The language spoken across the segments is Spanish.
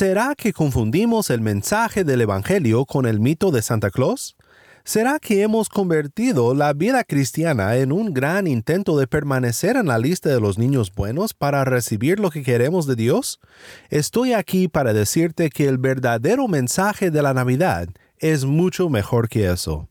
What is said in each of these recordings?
¿Será que confundimos el mensaje del Evangelio con el mito de Santa Claus? ¿Será que hemos convertido la vida cristiana en un gran intento de permanecer en la lista de los niños buenos para recibir lo que queremos de Dios? Estoy aquí para decirte que el verdadero mensaje de la Navidad es mucho mejor que eso.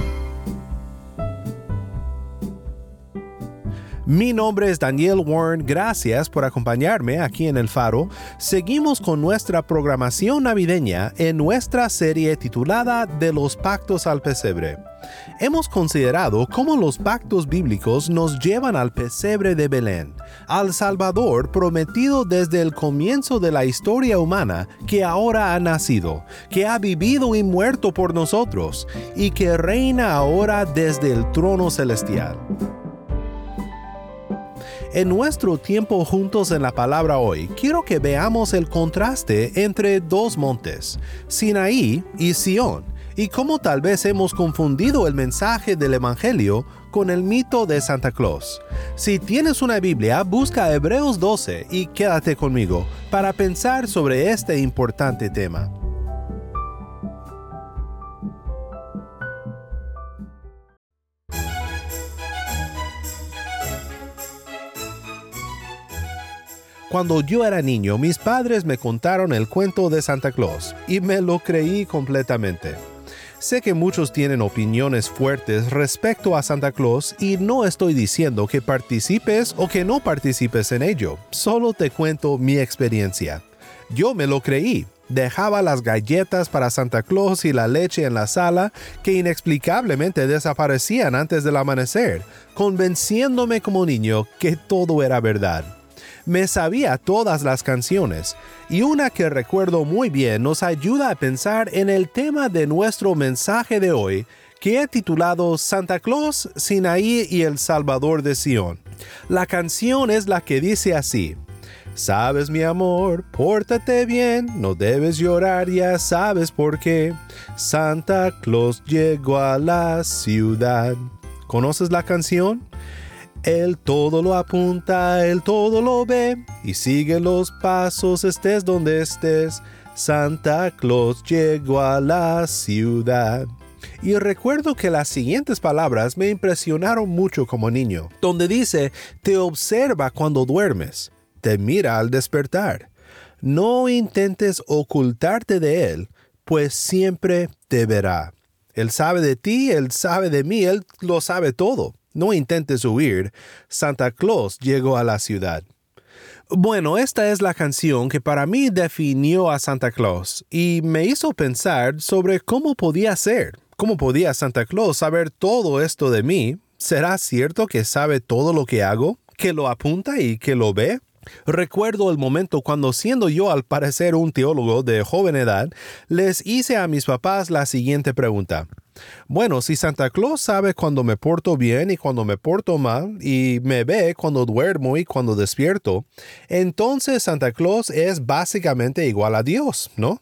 Mi nombre es Daniel Warren, gracias por acompañarme aquí en El Faro. Seguimos con nuestra programación navideña en nuestra serie titulada De los pactos al pesebre. Hemos considerado cómo los pactos bíblicos nos llevan al pesebre de Belén, al Salvador prometido desde el comienzo de la historia humana que ahora ha nacido, que ha vivido y muerto por nosotros y que reina ahora desde el trono celestial. En nuestro tiempo juntos en la palabra hoy, quiero que veamos el contraste entre dos montes, Sinaí y Sión, y cómo tal vez hemos confundido el mensaje del Evangelio con el mito de Santa Claus. Si tienes una Biblia, busca Hebreos 12 y quédate conmigo para pensar sobre este importante tema. Cuando yo era niño, mis padres me contaron el cuento de Santa Claus y me lo creí completamente. Sé que muchos tienen opiniones fuertes respecto a Santa Claus y no estoy diciendo que participes o que no participes en ello, solo te cuento mi experiencia. Yo me lo creí, dejaba las galletas para Santa Claus y la leche en la sala que inexplicablemente desaparecían antes del amanecer, convenciéndome como niño que todo era verdad me sabía todas las canciones, y una que recuerdo muy bien nos ayuda a pensar en el tema de nuestro mensaje de hoy, que he titulado Santa Claus, Sinaí y el Salvador de Sion. La canción es la que dice así. Sabes mi amor, pórtate bien, no debes llorar, ya sabes por qué. Santa Claus llegó a la ciudad. ¿Conoces la canción? Él todo lo apunta, él todo lo ve y sigue los pasos estés donde estés. Santa Claus llegó a la ciudad. Y recuerdo que las siguientes palabras me impresionaron mucho como niño, donde dice, te observa cuando duermes, te mira al despertar. No intentes ocultarte de él, pues siempre te verá. Él sabe de ti, él sabe de mí, él lo sabe todo. No intentes huir, Santa Claus llegó a la ciudad. Bueno, esta es la canción que para mí definió a Santa Claus y me hizo pensar sobre cómo podía ser, cómo podía Santa Claus saber todo esto de mí. ¿Será cierto que sabe todo lo que hago, que lo apunta y que lo ve? Recuerdo el momento cuando siendo yo al parecer un teólogo de joven edad, les hice a mis papás la siguiente pregunta. Bueno, si Santa Claus sabe cuando me porto bien y cuando me porto mal, y me ve cuando duermo y cuando despierto, entonces Santa Claus es básicamente igual a Dios, ¿no?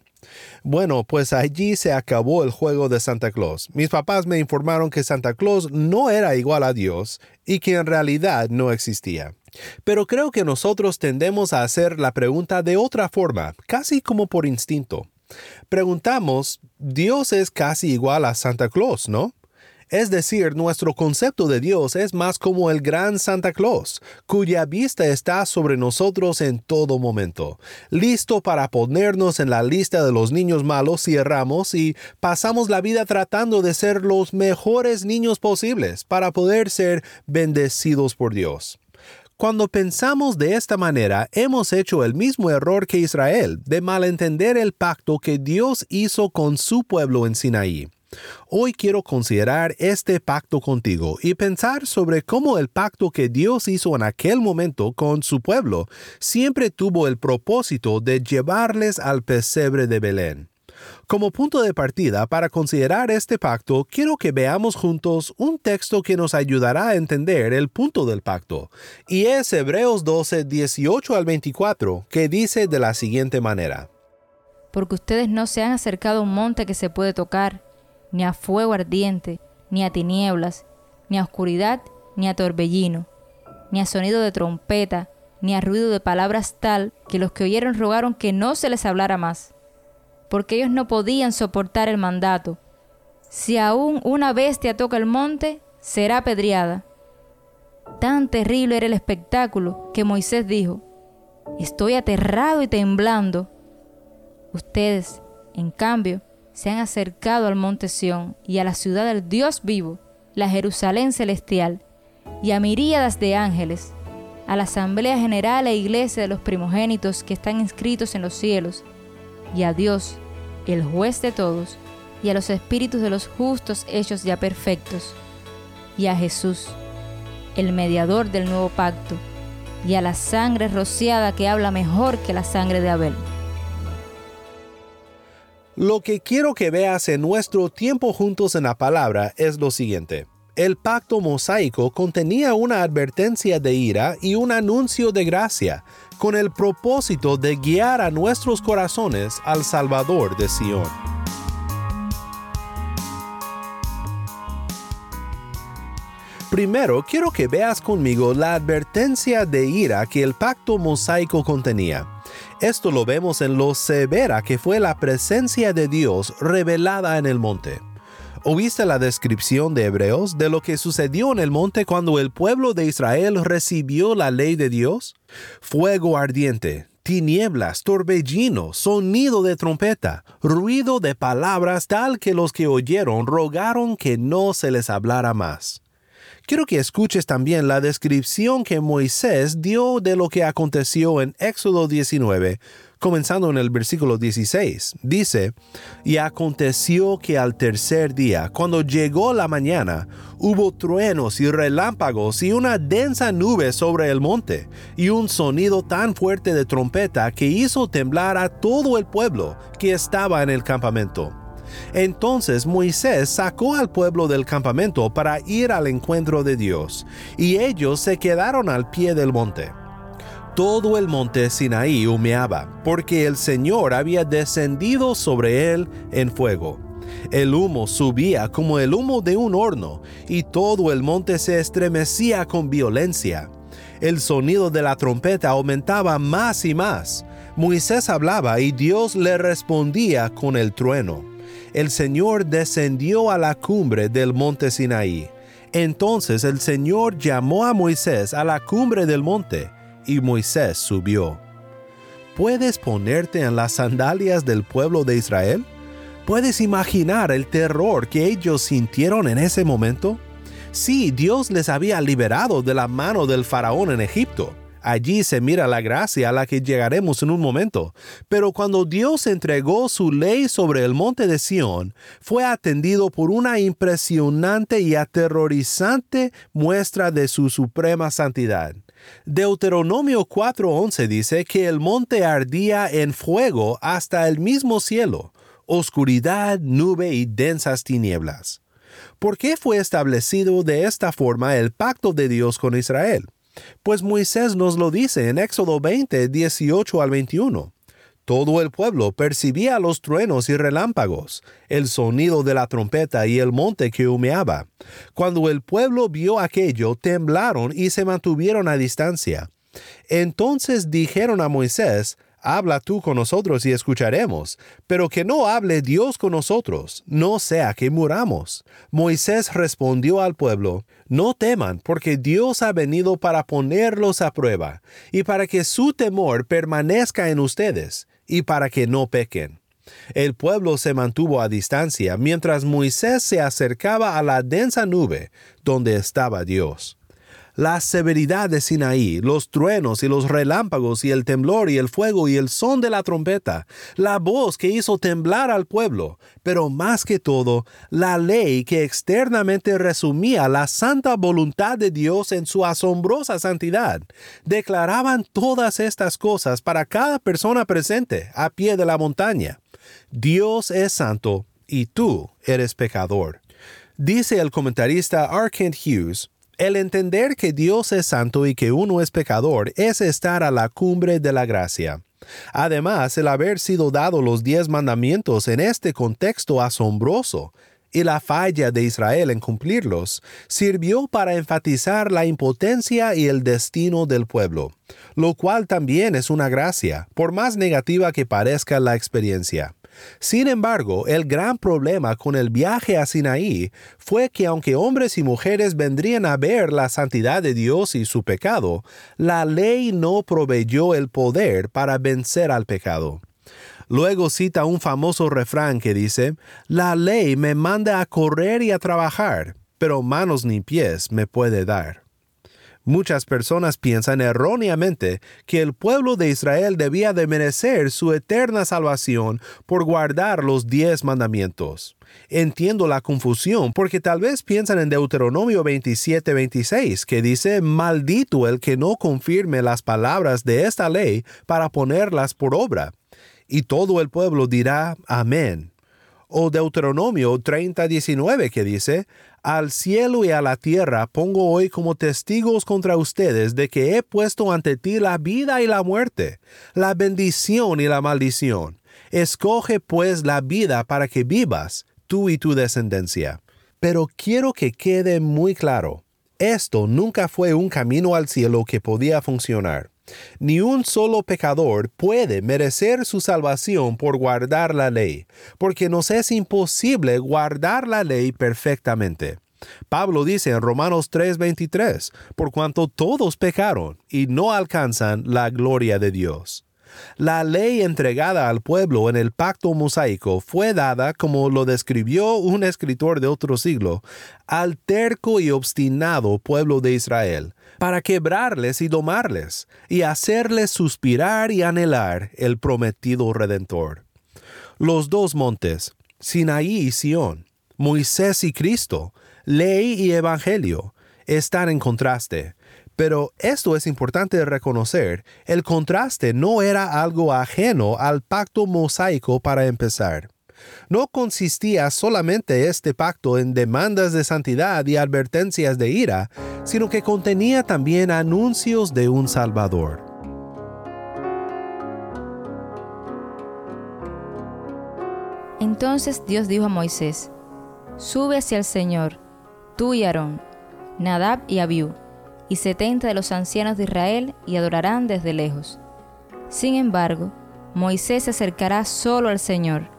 Bueno, pues allí se acabó el juego de Santa Claus. Mis papás me informaron que Santa Claus no era igual a Dios y que en realidad no existía. Pero creo que nosotros tendemos a hacer la pregunta de otra forma, casi como por instinto. Preguntamos, Dios es casi igual a Santa Claus, ¿no? Es decir, nuestro concepto de Dios es más como el gran Santa Claus, cuya vista está sobre nosotros en todo momento, listo para ponernos en la lista de los niños malos si erramos y pasamos la vida tratando de ser los mejores niños posibles para poder ser bendecidos por Dios. Cuando pensamos de esta manera, hemos hecho el mismo error que Israel de malentender el pacto que Dios hizo con su pueblo en Sinaí. Hoy quiero considerar este pacto contigo y pensar sobre cómo el pacto que Dios hizo en aquel momento con su pueblo siempre tuvo el propósito de llevarles al pesebre de Belén. Como punto de partida para considerar este pacto, quiero que veamos juntos un texto que nos ayudará a entender el punto del pacto, y es Hebreos 12, 18 al 24, que dice de la siguiente manera. Porque ustedes no se han acercado a un monte que se puede tocar, ni a fuego ardiente, ni a tinieblas, ni a oscuridad, ni a torbellino, ni a sonido de trompeta, ni a ruido de palabras tal que los que oyeron rogaron que no se les hablara más porque ellos no podían soportar el mandato. Si aún una bestia toca el monte, será apedreada. Tan terrible era el espectáculo que Moisés dijo, estoy aterrado y temblando. Ustedes, en cambio, se han acercado al monte Sión y a la ciudad del Dios vivo, la Jerusalén celestial, y a miríadas de ángeles, a la asamblea general e iglesia de los primogénitos que están inscritos en los cielos, y a Dios, el juez de todos, y a los espíritus de los justos hechos ya perfectos, y a Jesús, el mediador del nuevo pacto, y a la sangre rociada que habla mejor que la sangre de Abel. Lo que quiero que veas en nuestro tiempo juntos en la palabra es lo siguiente. El pacto mosaico contenía una advertencia de ira y un anuncio de gracia, con el propósito de guiar a nuestros corazones al Salvador de Sion. Primero, quiero que veas conmigo la advertencia de ira que el pacto mosaico contenía. Esto lo vemos en lo severa que fue la presencia de Dios revelada en el monte. ¿Oíste la descripción de Hebreos de lo que sucedió en el monte cuando el pueblo de Israel recibió la ley de Dios? Fuego ardiente, tinieblas, torbellino, sonido de trompeta, ruido de palabras tal que los que oyeron rogaron que no se les hablara más. Quiero que escuches también la descripción que Moisés dio de lo que aconteció en Éxodo 19, comenzando en el versículo 16. Dice, Y aconteció que al tercer día, cuando llegó la mañana, hubo truenos y relámpagos y una densa nube sobre el monte, y un sonido tan fuerte de trompeta que hizo temblar a todo el pueblo que estaba en el campamento. Entonces Moisés sacó al pueblo del campamento para ir al encuentro de Dios, y ellos se quedaron al pie del monte. Todo el monte Sinaí humeaba, porque el Señor había descendido sobre él en fuego. El humo subía como el humo de un horno, y todo el monte se estremecía con violencia. El sonido de la trompeta aumentaba más y más. Moisés hablaba y Dios le respondía con el trueno el Señor descendió a la cumbre del monte Sinaí. Entonces el Señor llamó a Moisés a la cumbre del monte, y Moisés subió. ¿Puedes ponerte en las sandalias del pueblo de Israel? ¿Puedes imaginar el terror que ellos sintieron en ese momento? Sí, Dios les había liberado de la mano del faraón en Egipto, Allí se mira la gracia a la que llegaremos en un momento. Pero cuando Dios entregó su ley sobre el monte de Sión, fue atendido por una impresionante y aterrorizante muestra de su suprema santidad. Deuteronomio 4:11 dice que el monte ardía en fuego hasta el mismo cielo, oscuridad, nube y densas tinieblas. ¿Por qué fue establecido de esta forma el pacto de Dios con Israel? Pues Moisés nos lo dice en Éxodo 20, 18 al 21. Todo el pueblo percibía los truenos y relámpagos, el sonido de la trompeta y el monte que humeaba. Cuando el pueblo vio aquello, temblaron y se mantuvieron a distancia. Entonces dijeron a Moisés, Habla tú con nosotros y escucharemos, pero que no hable Dios con nosotros, no sea que muramos. Moisés respondió al pueblo, No teman, porque Dios ha venido para ponerlos a prueba, y para que su temor permanezca en ustedes, y para que no pequen. El pueblo se mantuvo a distancia mientras Moisés se acercaba a la densa nube donde estaba Dios. La severidad de Sinaí, los truenos y los relámpagos y el temblor y el fuego y el son de la trompeta, la voz que hizo temblar al pueblo, pero más que todo, la ley que externamente resumía la santa voluntad de Dios en su asombrosa santidad, declaraban todas estas cosas para cada persona presente a pie de la montaña. Dios es santo y tú eres pecador. Dice el comentarista R. Kent Hughes, el entender que Dios es santo y que uno es pecador es estar a la cumbre de la gracia. Además, el haber sido dado los diez mandamientos en este contexto asombroso y la falla de Israel en cumplirlos sirvió para enfatizar la impotencia y el destino del pueblo, lo cual también es una gracia, por más negativa que parezca la experiencia. Sin embargo, el gran problema con el viaje a Sinaí fue que aunque hombres y mujeres vendrían a ver la santidad de Dios y su pecado, la ley no proveyó el poder para vencer al pecado. Luego cita un famoso refrán que dice, La ley me manda a correr y a trabajar, pero manos ni pies me puede dar. Muchas personas piensan erróneamente que el pueblo de Israel debía de merecer su eterna salvación por guardar los diez mandamientos. Entiendo la confusión porque tal vez piensan en Deuteronomio 27-26 que dice, maldito el que no confirme las palabras de esta ley para ponerlas por obra. Y todo el pueblo dirá, amén. O Deuteronomio 30-19 que dice, al cielo y a la tierra pongo hoy como testigos contra ustedes de que he puesto ante ti la vida y la muerte, la bendición y la maldición. Escoge pues la vida para que vivas, tú y tu descendencia. Pero quiero que quede muy claro, esto nunca fue un camino al cielo que podía funcionar. Ni un solo pecador puede merecer su salvación por guardar la ley, porque nos es imposible guardar la ley perfectamente. Pablo dice en Romanos 3:23, por cuanto todos pecaron y no alcanzan la gloria de Dios. La ley entregada al pueblo en el pacto mosaico fue dada, como lo describió un escritor de otro siglo, al terco y obstinado pueblo de Israel, para quebrarles y domarles, y hacerles suspirar y anhelar el prometido Redentor. Los dos montes, Sinaí y Sión, Moisés y Cristo, ley y evangelio, están en contraste, pero esto es importante reconocer, el contraste no era algo ajeno al pacto mosaico para empezar. No consistía solamente este pacto en demandas de santidad y advertencias de ira, sino que contenía también anuncios de un Salvador. Entonces Dios dijo a Moisés, Sube hacia el Señor, tú y Aarón, Nadab y Abiú, y setenta de los ancianos de Israel y adorarán desde lejos. Sin embargo, Moisés se acercará solo al Señor.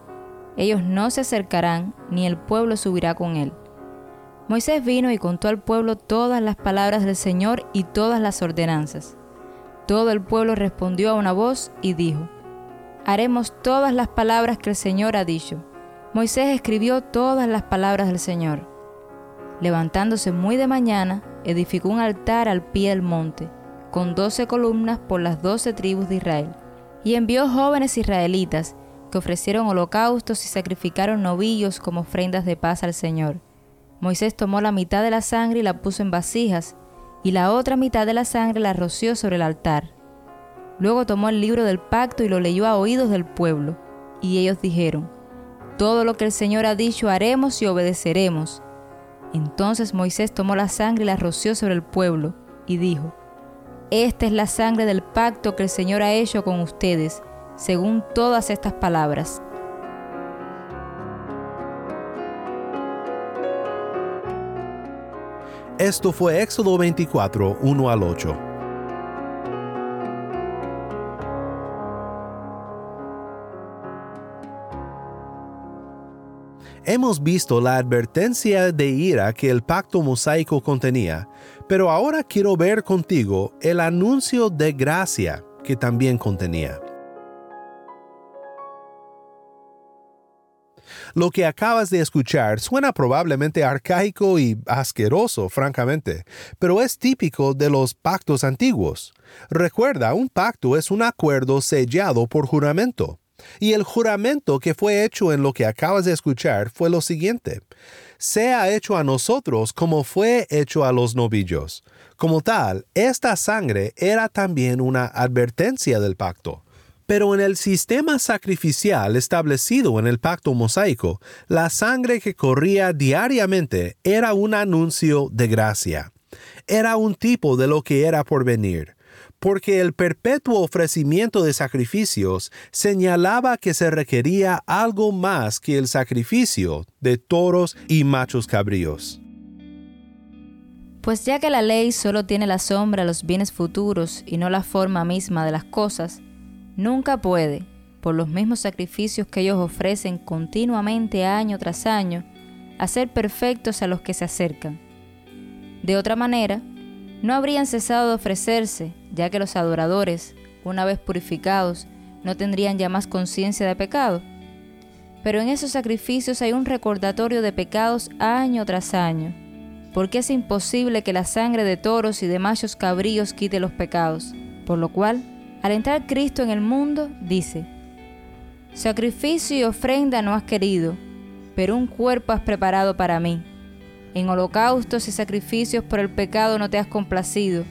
Ellos no se acercarán, ni el pueblo subirá con él. Moisés vino y contó al pueblo todas las palabras del Señor y todas las ordenanzas. Todo el pueblo respondió a una voz y dijo, Haremos todas las palabras que el Señor ha dicho. Moisés escribió todas las palabras del Señor. Levantándose muy de mañana, edificó un altar al pie del monte, con doce columnas por las doce tribus de Israel, y envió jóvenes israelitas que ofrecieron holocaustos y sacrificaron novillos como ofrendas de paz al Señor. Moisés tomó la mitad de la sangre y la puso en vasijas, y la otra mitad de la sangre la roció sobre el altar. Luego tomó el libro del pacto y lo leyó a oídos del pueblo, y ellos dijeron, Todo lo que el Señor ha dicho haremos y obedeceremos entonces Moisés tomó la sangre y la roció sobre el pueblo, y dijo, Esta es la sangre del pacto que el Señor ha hecho con ustedes, según todas estas palabras. Esto fue Éxodo 24, 1 al 8. Hemos visto la advertencia de ira que el pacto mosaico contenía, pero ahora quiero ver contigo el anuncio de gracia que también contenía. Lo que acabas de escuchar suena probablemente arcaico y asqueroso, francamente, pero es típico de los pactos antiguos. Recuerda, un pacto es un acuerdo sellado por juramento. Y el juramento que fue hecho en lo que acabas de escuchar fue lo siguiente. Sea hecho a nosotros como fue hecho a los novillos. Como tal, esta sangre era también una advertencia del pacto. Pero en el sistema sacrificial establecido en el pacto mosaico, la sangre que corría diariamente era un anuncio de gracia. Era un tipo de lo que era por venir porque el perpetuo ofrecimiento de sacrificios señalaba que se requería algo más que el sacrificio de toros y machos cabríos. Pues ya que la ley solo tiene la sombra de los bienes futuros y no la forma misma de las cosas, nunca puede, por los mismos sacrificios que ellos ofrecen continuamente año tras año, hacer perfectos a los que se acercan. De otra manera, no habrían cesado de ofrecerse, ya que los adoradores, una vez purificados, no tendrían ya más conciencia de pecado. Pero en esos sacrificios hay un recordatorio de pecados año tras año, porque es imposible que la sangre de toros y de machos cabríos quite los pecados, por lo cual, al entrar Cristo en el mundo, dice, Sacrificio y ofrenda no has querido, pero un cuerpo has preparado para mí en holocaustos y sacrificios por el pecado no te has complacido.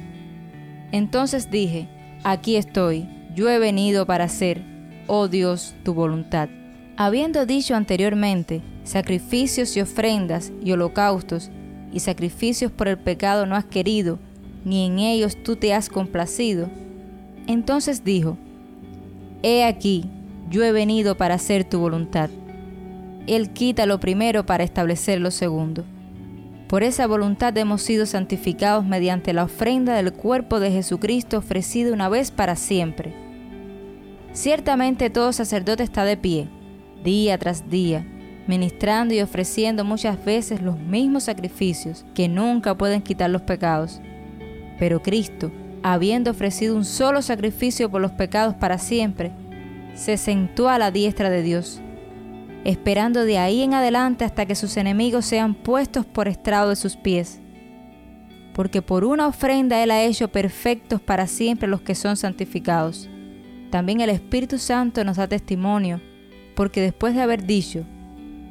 Entonces dije, aquí estoy, yo he venido para hacer, oh Dios, tu voluntad. Habiendo dicho anteriormente, sacrificios y ofrendas y holocaustos y sacrificios por el pecado no has querido, ni en ellos tú te has complacido. Entonces dijo, He aquí, yo he venido para hacer tu voluntad. Él quita lo primero para establecer lo segundo. Por esa voluntad hemos sido santificados mediante la ofrenda del cuerpo de Jesucristo ofrecido una vez para siempre. Ciertamente todo sacerdote está de pie, día tras día, ministrando y ofreciendo muchas veces los mismos sacrificios que nunca pueden quitar los pecados. Pero Cristo, habiendo ofrecido un solo sacrificio por los pecados para siempre, se sentó a la diestra de Dios esperando de ahí en adelante hasta que sus enemigos sean puestos por estrado de sus pies. Porque por una ofrenda Él ha hecho perfectos para siempre los que son santificados. También el Espíritu Santo nos da testimonio, porque después de haber dicho,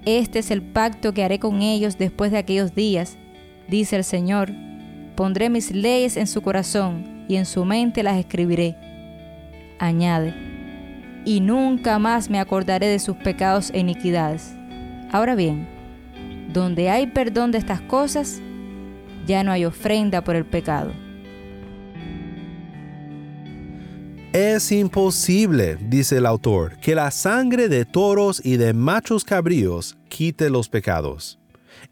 Este es el pacto que haré con ellos después de aquellos días, dice el Señor, pondré mis leyes en su corazón y en su mente las escribiré. Añade, y nunca más me acordaré de sus pecados e iniquidades. Ahora bien, donde hay perdón de estas cosas, ya no hay ofrenda por el pecado. Es imposible, dice el autor, que la sangre de toros y de machos cabríos quite los pecados.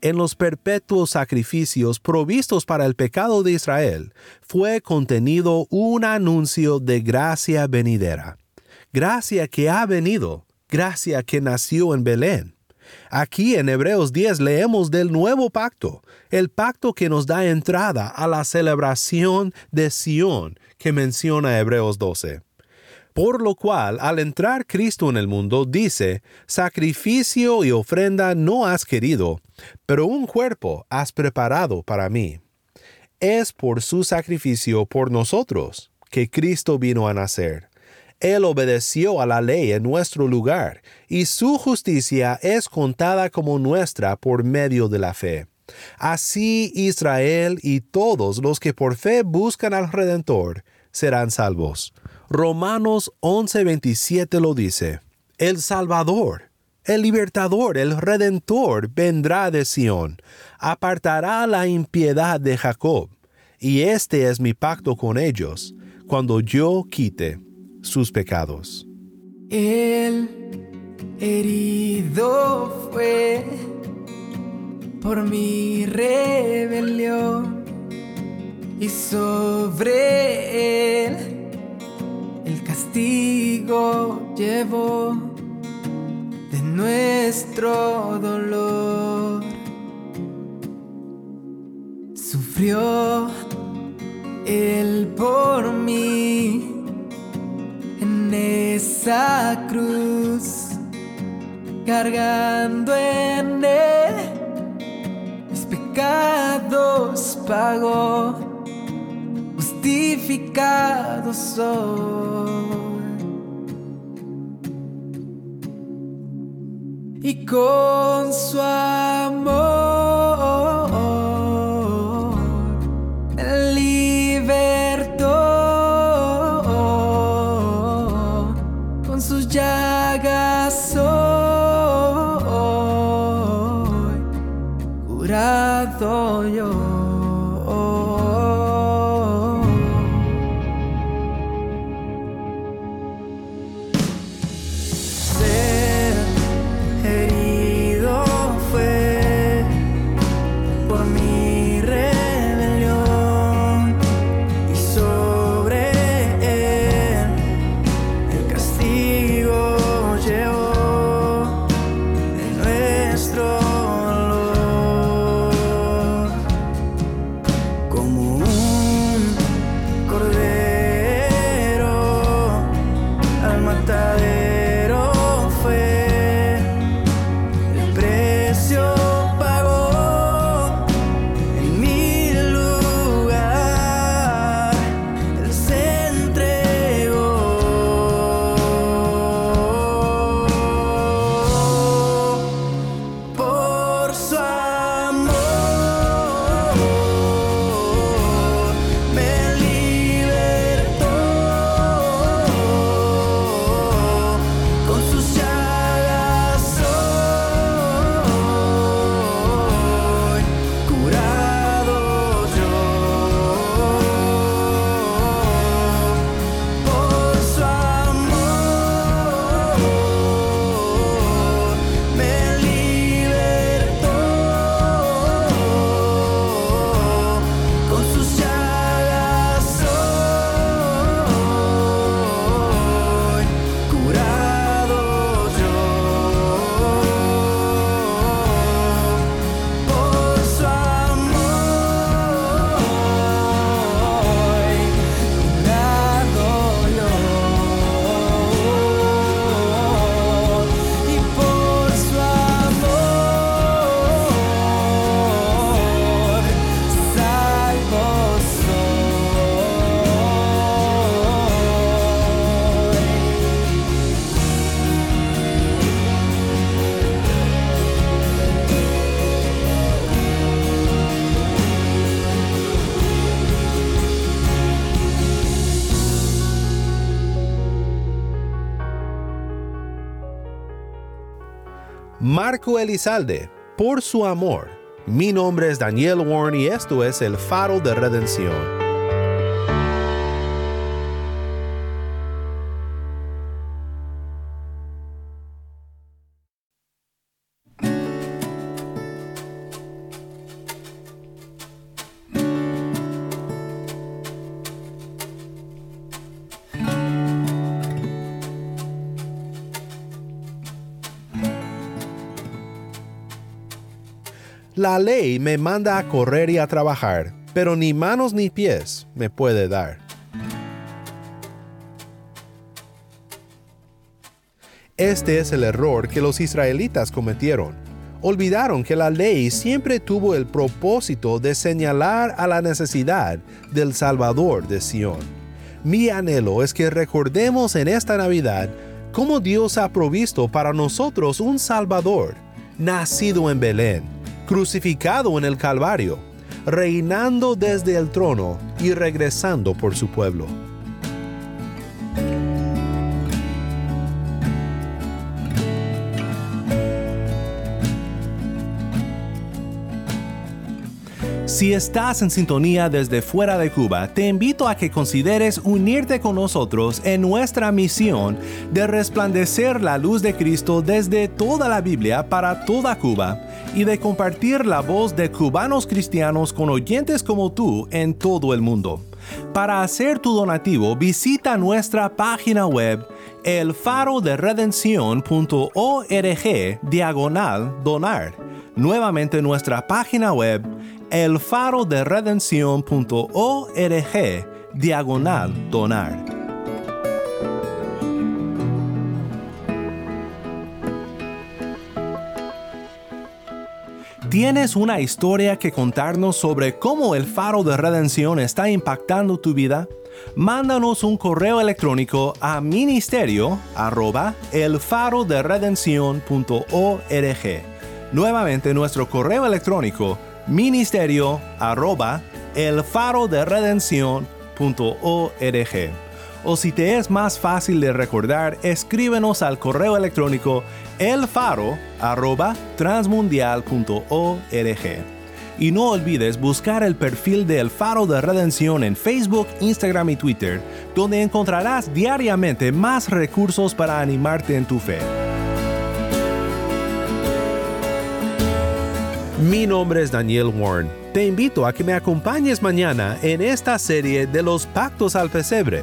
En los perpetuos sacrificios provistos para el pecado de Israel fue contenido un anuncio de gracia venidera gracia que ha venido, gracia que nació en Belén. Aquí en Hebreos 10 leemos del nuevo pacto, el pacto que nos da entrada a la celebración de Sión que menciona Hebreos 12. Por lo cual, al entrar Cristo en el mundo, dice, sacrificio y ofrenda no has querido, pero un cuerpo has preparado para mí. Es por su sacrificio por nosotros que Cristo vino a nacer él obedeció a la ley en nuestro lugar, y su justicia es contada como nuestra por medio de la fe. Así Israel y todos los que por fe buscan al Redentor serán salvos. Romanos 11:27 lo dice. El Salvador, el libertador, el redentor vendrá de Sión, apartará la impiedad de Jacob, y este es mi pacto con ellos, cuando yo quite sus pecados. El herido fue por mi rebelión y sobre él castigo llevó de nuestro dolor. Sufrió él por mí esa cruz cargando en él mis pecados pagó, justificado soy. Con su amor me libertó, con sus llagas soy curado yo. Marco Elizalde, por su amor. Mi nombre es Daniel Warren y esto es el faro de redención. La ley me manda a correr y a trabajar, pero ni manos ni pies me puede dar. Este es el error que los israelitas cometieron. Olvidaron que la ley siempre tuvo el propósito de señalar a la necesidad del Salvador de Sión. Mi anhelo es que recordemos en esta Navidad cómo Dios ha provisto para nosotros un Salvador, nacido en Belén, crucificado en el Calvario, reinando desde el trono y regresando por su pueblo. Si estás en sintonía desde fuera de Cuba, te invito a que consideres unirte con nosotros en nuestra misión de resplandecer la luz de Cristo desde toda la Biblia para toda Cuba y de compartir la voz de cubanos cristianos con oyentes como tú en todo el mundo. Para hacer tu donativo, visita nuestra página web elfaroderedencion.org diagonal donar. Nuevamente nuestra página web elfaroderedencion.org diagonal donar. ¿Tienes una historia que contarnos sobre cómo el faro de redención está impactando tu vida? Mándanos un correo electrónico a ministerio arroba el faro de Nuevamente nuestro correo electrónico ministerio arroba el faro de O si te es más fácil de recordar, escríbenos al correo electrónico elfaro@transmundial.org. Y no olvides buscar el perfil de El Faro de Redención en Facebook, Instagram y Twitter, donde encontrarás diariamente más recursos para animarte en tu fe. Mi nombre es Daniel Warren. Te invito a que me acompañes mañana en esta serie de los pactos al pesebre